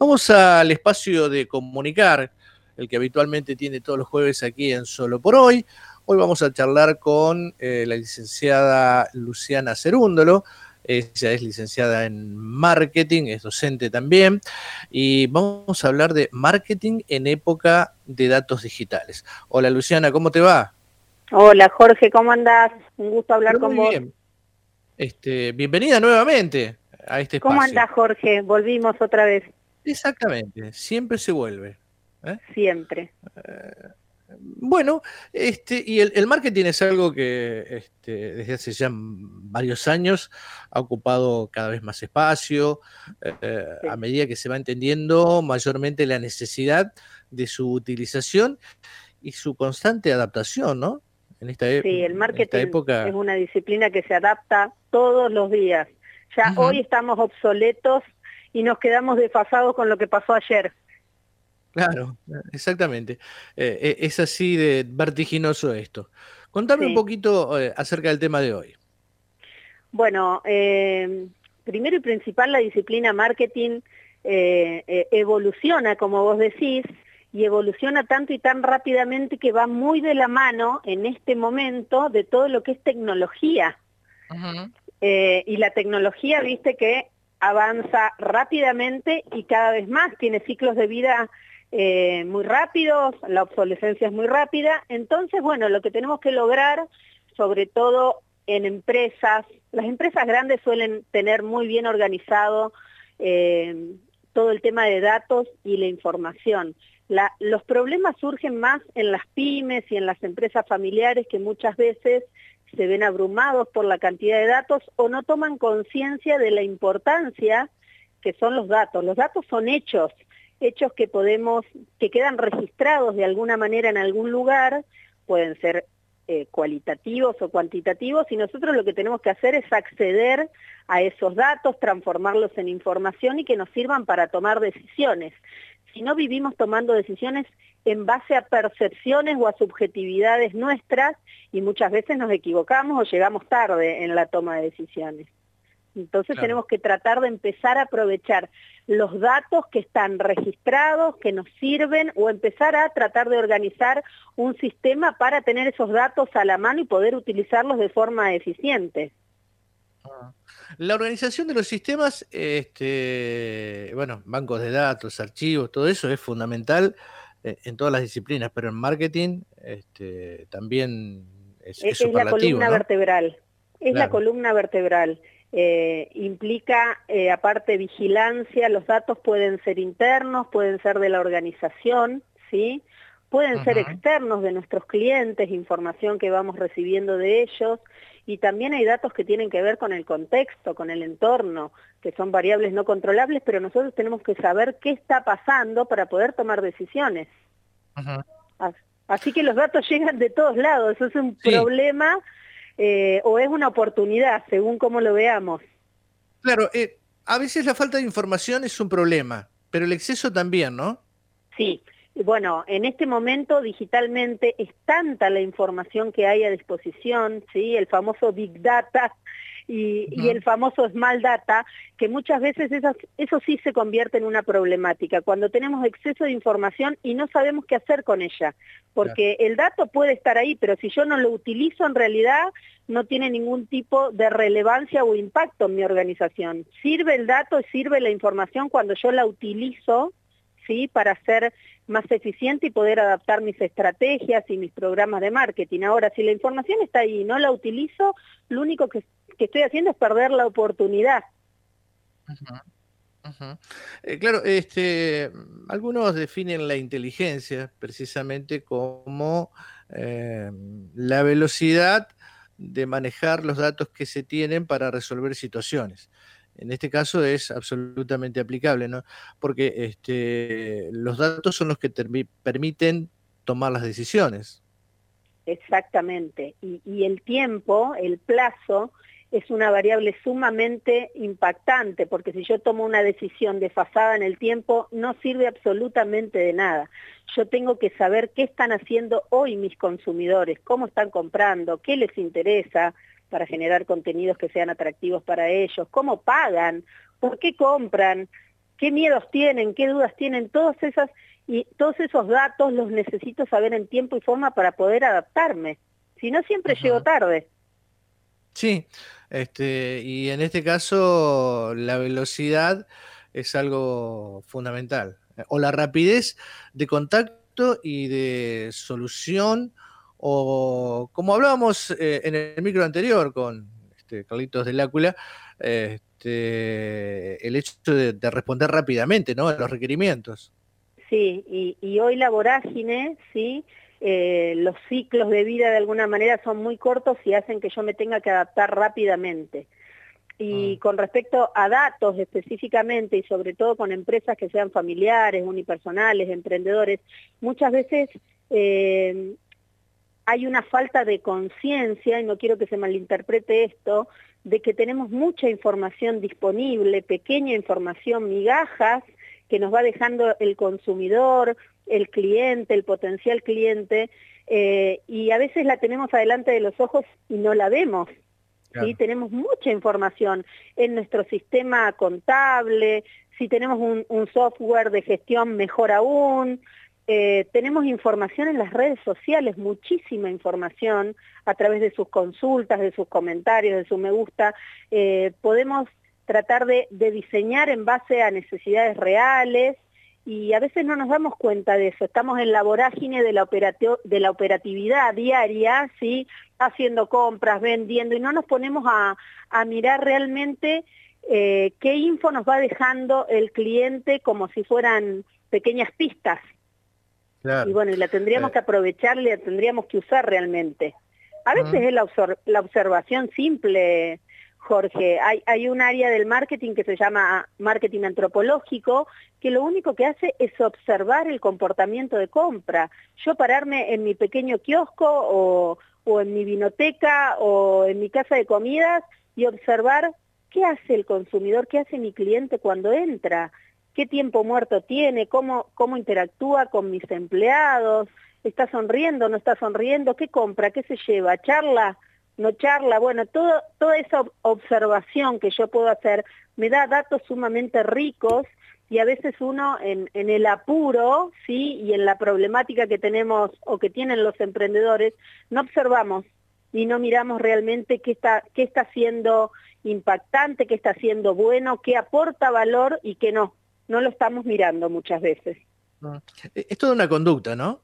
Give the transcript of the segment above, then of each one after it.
Vamos al espacio de comunicar, el que habitualmente tiene todos los jueves aquí en Solo por Hoy. Hoy vamos a charlar con eh, la licenciada Luciana Cerúndolo. Ella es licenciada en marketing, es docente también, y vamos a hablar de marketing en época de datos digitales. Hola Luciana, ¿cómo te va? Hola Jorge, ¿cómo andás? Un gusto hablar con vos. Bien. Este, bienvenida nuevamente a este espacio. ¿Cómo andás Jorge? Volvimos otra vez. Exactamente, siempre se vuelve. ¿eh? Siempre. Eh, bueno, este, y el, marketing es algo que este, desde hace ya varios años ha ocupado cada vez más espacio, eh, a medida que se va entendiendo mayormente la necesidad de su utilización y su constante adaptación, ¿no? En esta, e-, sí, el marketing época... es una disciplina que se adapta todos los días. Ya hoy estamos obsoletos y nos quedamos desfasados con lo que pasó ayer. Claro, exactamente. Eh, eh, es así de vertiginoso esto. Contame un poquito eh, acerca del tema de hoy. Bueno, primero y principal, la disciplina marketing evoluciona, como vos decís, y evoluciona tanto y tan rápidamente que va muy de la mano en este momento de todo lo que es tecnología. y la tecnología, viste que avanza rápidamente y cada vez más, tiene ciclos de vida eh, muy rápidos, la obsolescencia es muy rápida. Entonces, bueno, lo que tenemos que lograr, sobre todo en empresas, las empresas grandes suelen tener muy bien organizado eh, todo el tema de datos y la información. los problemas surgen más en las pymes y en las empresas familiares que muchas veces se ven abrumados por la cantidad de datos o no toman conciencia de la importancia que son los datos. Los datos son hechos, hechos que podemos, que quedan registrados de alguna manera en algún lugar, pueden ser eh, cualitativos o cuantitativos, y nosotros lo que tenemos que hacer es acceder a esos datos, transformarlos en información y que nos sirvan para tomar decisiones. Si no vivimos tomando decisiones en base a percepciones o a subjetividades nuestras, y muchas veces nos equivocamos o llegamos tarde en la toma de decisiones. Entonces tenemos que tratar de empezar a aprovechar los datos que están registrados, que nos sirven, o empezar a tratar de organizar un sistema para tener esos datos a la mano y poder utilizarlos de forma eficiente. Ah. La organización de los sistemas, este, bueno, bancos de datos, archivos, todo eso es fundamental en todas las disciplinas, pero en marketing este, también es, es, es la columna vertebral. Es la columna vertebral. Eh, implica, eh, aparte, vigilancia, los datos pueden ser internos, pueden ser de la organización, ¿sí? Pueden ser externos de nuestros clientes, información que vamos recibiendo de ellos, y también hay datos que tienen que ver con el contexto, con el entorno, que son variables no controlables, pero nosotros tenemos que saber qué está pasando para poder tomar decisiones. Así que los datos llegan de todos lados, eso es un problema eh, o es una oportunidad, según cómo lo veamos. Claro, eh, a veces la falta de información es un problema, pero el exceso también, ¿no? Sí, bueno, en este momento digitalmente es tanta la información que hay a disposición, ¿sí? el famoso Big Data, y, el famoso small data, que muchas veces eso sí se convierte en una problemática, cuando tenemos exceso de información y no sabemos qué hacer con ella, porque el dato puede estar ahí, pero si yo no lo utilizo en realidad no tiene ningún tipo de relevancia o impacto en mi organización. Sirve el dato y sirve la información cuando yo la utilizo ¿sí? para ser más eficiente y poder adaptar mis estrategias y mis programas de marketing. Ahora, si la información está ahí y no la utilizo, lo único que, estoy haciendo es perder la oportunidad. Eh, claro, este, algunos definen la inteligencia precisamente como eh, la velocidad de manejar los datos que se tienen para resolver situaciones en este caso es absolutamente aplicable, ¿no? Porque este, los datos son los que permiten tomar las decisiones. Exactamente. Y, y, el tiempo, el plazo, es una variable sumamente impactante, porque si yo tomo una decisión desfasada en el tiempo, no sirve absolutamente de nada. Yo tengo que saber qué están haciendo hoy mis consumidores, cómo están comprando, qué les interesa para generar contenidos que sean atractivos para ellos, cómo pagan, por qué compran, qué miedos tienen, qué dudas tienen, todas esas y todos esos datos los necesito saber en tiempo y forma para poder adaptarme. Si no, siempre llego tarde. Sí, este, y en este caso la velocidad es algo fundamental. O la rapidez de contacto y de solución, o como hablábamos eh, en el micro anterior con este, Carlitos del Ácula, este, el hecho de, de, responder rápidamente ¿no? a los requerimientos. Sí, y, hoy la vorágine, ¿sí? Eh, los ciclos de vida de alguna manera son muy cortos y hacen que yo me tenga que adaptar rápidamente. Y mm. con respecto a datos específicamente y sobre todo con empresas que sean familiares, unipersonales, emprendedores, muchas veces eh, hay una falta de conciencia, y no quiero que se malinterprete esto, de que tenemos mucha información disponible, pequeña información, migajas, que nos va dejando el consumidor, el cliente, el potencial cliente, eh, y a veces la tenemos adelante de los ojos y no la vemos. ¿sí? Tenemos mucha información en nuestro sistema contable, si tenemos un, software de gestión mejor aún, eh, tenemos información en las redes sociales, muchísima información a través de sus consultas, de sus comentarios, de su me gusta. Eh, podemos tratar de, diseñar en base a necesidades reales y a veces no nos damos cuenta de eso. Estamos en la vorágine de la, de la operatividad diaria, ¿sí? haciendo compras, vendiendo y no nos ponemos a, mirar realmente eh, qué info nos va dejando el cliente como si fueran pequeñas pistas. Y bueno, y la tendríamos eh. que aprovechar, la tendríamos que usar realmente. A veces es la, la observación simple, Jorge. Hay, hay un área del marketing que se llama marketing antropológico, que lo único que hace es observar el comportamiento de compra. Yo pararme en mi pequeño kiosco o, o en mi vinoteca o en mi casa de comidas y observar qué hace el consumidor, qué hace mi cliente cuando entra, qué tiempo muerto tiene, cómo, cómo interactúa con mis empleados, está sonriendo, no está sonriendo, qué compra, qué se lleva, charla no charla, bueno, todo, toda esa observación que yo puedo hacer me da datos sumamente ricos y a veces uno en, en, el apuro, ¿sí? Y en la problemática que tenemos o que tienen los emprendedores, no observamos y no miramos realmente qué está, qué está siendo impactante, qué está siendo bueno, qué aporta valor y qué no. No lo estamos mirando muchas veces. Ah, es toda una conducta, ¿no?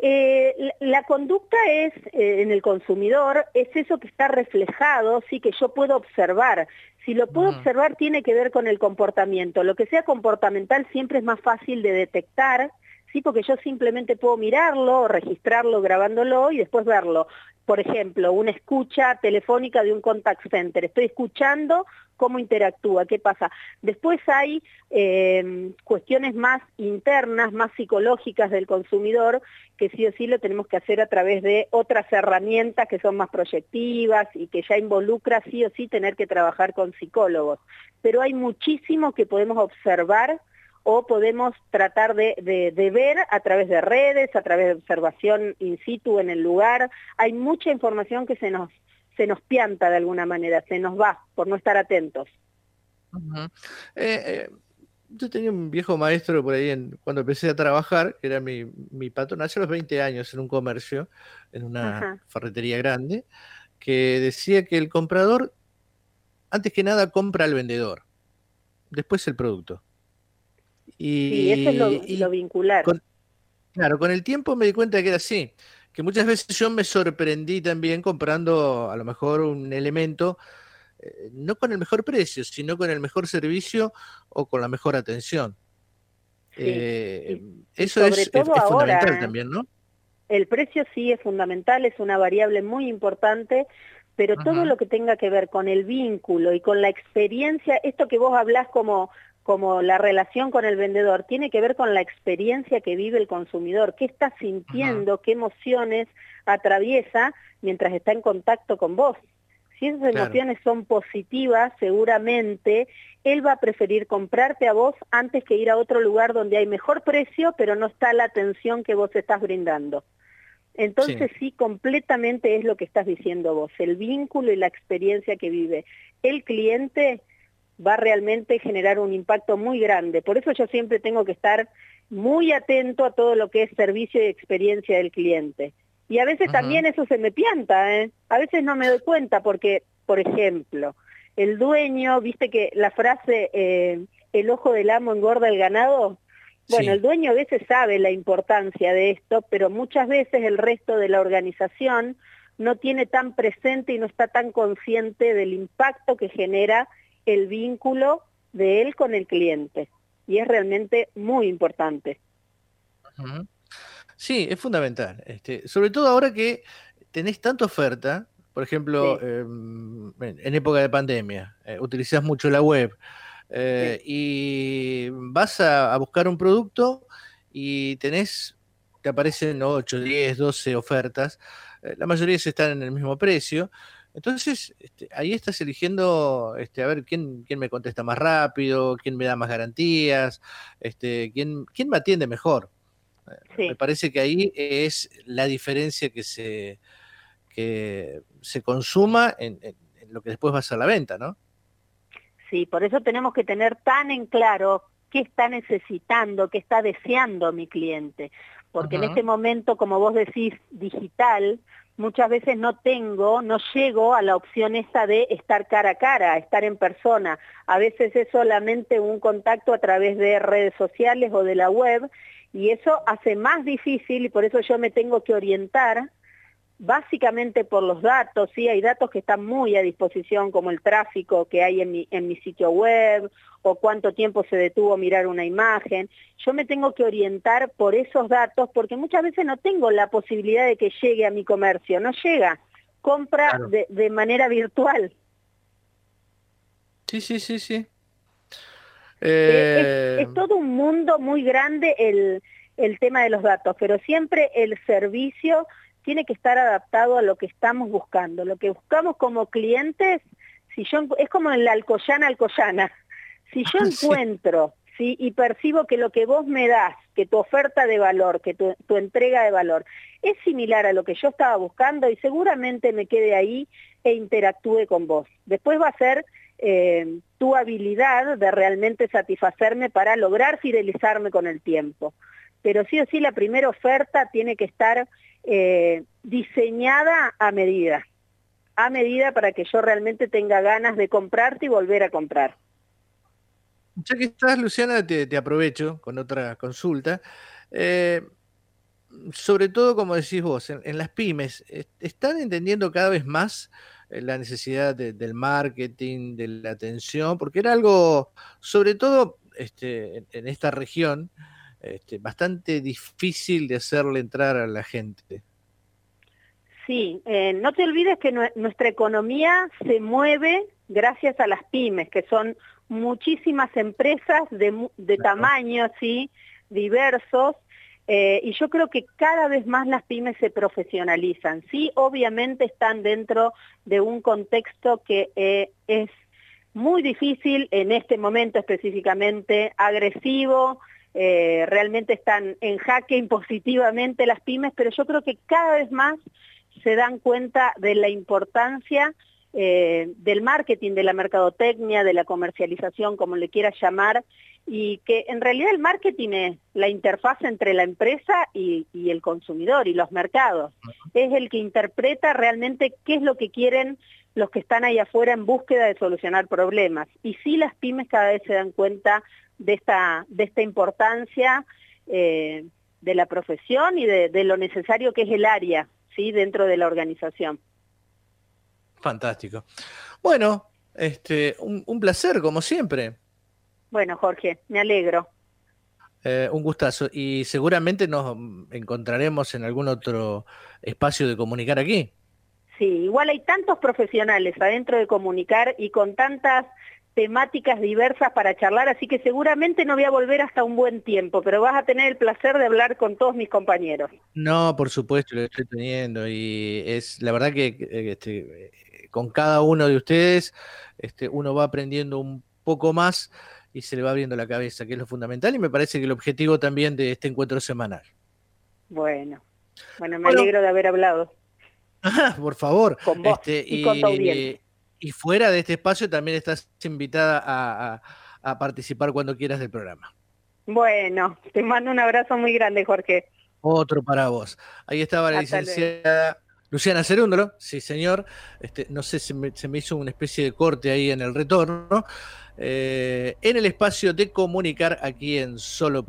Eh, la, conducta es, eh, en el consumidor, es eso que está reflejado, sí, que yo puedo observar. Si lo puedo observar, tiene que ver con el comportamiento. Lo que sea comportamental siempre es más fácil de detectar, sí, porque yo simplemente puedo mirarlo, registrarlo, grabándolo y después verlo por ejemplo, una escucha telefónica de un contact center. Estoy escuchando cómo interactúa, qué pasa. Después hay em, cuestiones más internas, más psicológicas del consumidor, que sí o sí lo tenemos que hacer a través de otras herramientas que son más proyectivas y que ya involucra sí o sí tener que trabajar con psicólogos. Pero hay muchísimo que podemos observar o podemos tratar de, ver a través de redes, a través de observación in situ en el lugar. Hay mucha información que se nos, se nos pianta de alguna manera, se nos va por no estar atentos. Eh, eh, yo tenía un viejo maestro por ahí en, cuando empecé a trabajar, que era mi, mi patrón, hace los 20 años en un comercio, en una ferretería grande, que decía que el comprador, antes que nada, compra al vendedor, después el producto. Y, eso es lo, vincular. claro, con el tiempo me di cuenta que era así, que muchas veces yo me sorprendí también comprando a lo mejor un elemento, eh, no con el mejor precio, sino con el mejor servicio o con la mejor atención. Eh, eso es, fundamental también, ¿no? El precio sí es fundamental, es una variable muy importante, pero todo lo que tenga que ver con el vínculo y con la experiencia, esto que vos hablás como como la relación con el vendedor, tiene que ver con la experiencia que vive el consumidor, qué está sintiendo, qué emociones atraviesa mientras está en contacto con vos. Si esas emociones son positivas, seguramente él va a preferir comprarte a vos antes que ir a otro lugar donde hay mejor precio, pero no está la atención que vos estás brindando. Entonces sí. sí, completamente es lo que estás diciendo vos, el vínculo y la experiencia que vive el cliente va realmente a generar un impacto muy grande. Por eso yo siempre tengo que estar muy atento a todo lo que es servicio y experiencia del cliente. Y a veces también eso se me pianta, ¿eh? a veces no me doy cuenta porque, por ejemplo, el dueño, viste que la frase eh, el ojo del amo engorda el ganado, bueno, el dueño a veces sabe la importancia de esto, pero muchas veces el resto de la organización no tiene tan presente y no está tan consciente del impacto que genera el vínculo de él con el cliente. Y es realmente muy importante. Sí, es fundamental. Este, sobre todo ahora que tenés tanta oferta, por ejemplo, em, en época de pandemia, eh, utilizás mucho la web eh, y vas a, buscar un producto y tenés, te aparecen 8, 10, 12 ofertas, eh, la mayoría se están en el mismo precio. Entonces, este, ahí estás eligiendo este, a ver quién, quién me contesta más rápido, quién me da más garantías, este, quién, quién me atiende mejor. Me parece que ahí es la diferencia que se, que se consuma en, lo que después va a ser la venta, ¿no? Sí, por eso tenemos que tener tan en claro qué está necesitando, qué está deseando mi cliente. Porque en este momento, como vos decís, digital, muchas veces no tengo, no llego a la opción esa de estar cara a cara, estar en persona. A veces es solamente un contacto a través de redes sociales o de la web y eso hace más difícil y por eso yo me tengo que orientar básicamente por los datos, sí, hay datos que están muy a disposición, como el tráfico que hay en mi, en mi sitio web, o cuánto tiempo se detuvo mirar una imagen. Yo me tengo que orientar por esos datos, porque muchas veces no tengo la posibilidad de que llegue a mi comercio, no llega, compra de, de, manera virtual. Sí, sí, sí, sí. Eh, es, es, todo un mundo muy grande el, el tema de los datos, pero siempre el servicio tiene que estar adaptado a lo que estamos buscando. Lo que buscamos como clientes, si yo, es como en la Alcoyana Alcoyana. Si yo encuentro ¿sí? y percibo que lo que vos me das, que tu oferta de valor, que tu, entrega de valor, es similar a lo que yo estaba buscando y seguramente me quede ahí e interactúe con vos. Después va a ser eh, tu habilidad de realmente satisfacerme para lograr fidelizarme con el tiempo. Pero sí o sí la primera oferta tiene que estar eh, diseñada a medida, a medida para que yo realmente tenga ganas de comprarte y volver a comprar. Ya que estás, Luciana, te, aprovecho con otra consulta. Eh, sobre todo, como decís vos, en, las pymes, ¿están entendiendo cada vez más eh, la necesidad del marketing, de la atención? Porque era algo, sobre todo este, en esta región, este, bastante difícil de hacerle entrar a la gente. Sí, eh, no te olvides que nuestra economía se mueve gracias a las pymes, que son muchísimas empresas de, de tamaños ¿sí? diversos, eh, y yo creo que cada vez más las pymes se profesionalizan. Sí, obviamente están dentro de un contexto que eh, es muy difícil en este momento específicamente, agresivo, eh, realmente están en jaque impositivamente las pymes, pero yo creo que cada vez más se dan cuenta de la importancia eh, del marketing, de la mercadotecnia, de la comercialización, como le quieras llamar, y que en realidad el marketing es la interfaz entre la empresa y, y, el consumidor y los mercados. Es el que interpreta realmente qué es lo que quieren los que están ahí afuera en búsqueda de solucionar problemas. Y sí las pymes cada vez se dan cuenta de esta, de esta importancia eh, de la profesión y de, lo necesario que es el área ¿sí? dentro de la organización. Fantástico. Bueno, este, un, placer, como siempre. Bueno, Jorge, me alegro. Eh, un gustazo. Y seguramente nos encontraremos en algún otro espacio de comunicar aquí. Sí, igual hay tantos profesionales adentro de comunicar y con tantas temáticas diversas para charlar, así que seguramente no voy a volver hasta un buen tiempo, pero vas a tener el placer de hablar con todos mis compañeros. No, por supuesto, lo estoy teniendo y es la verdad que este, con cada uno de ustedes este, uno va aprendiendo un poco más y se le va abriendo la cabeza, que es lo fundamental y me parece que el objetivo también de este encuentro semanal. Bueno, bueno, me alegro de haber hablado. por favor. Con vos este, y, con tu Y fuera de este espacio también estás invitada a, participar cuando quieras del programa. Bueno, te mando un abrazo muy grande, Jorge. Otro para vos. Ahí estaba la licenciada Luciana Cerúndolo, sí señor. Este, no sé, se me, se me hizo una especie de corte ahí en el retorno. Eh, en el espacio de comunicar aquí en Solo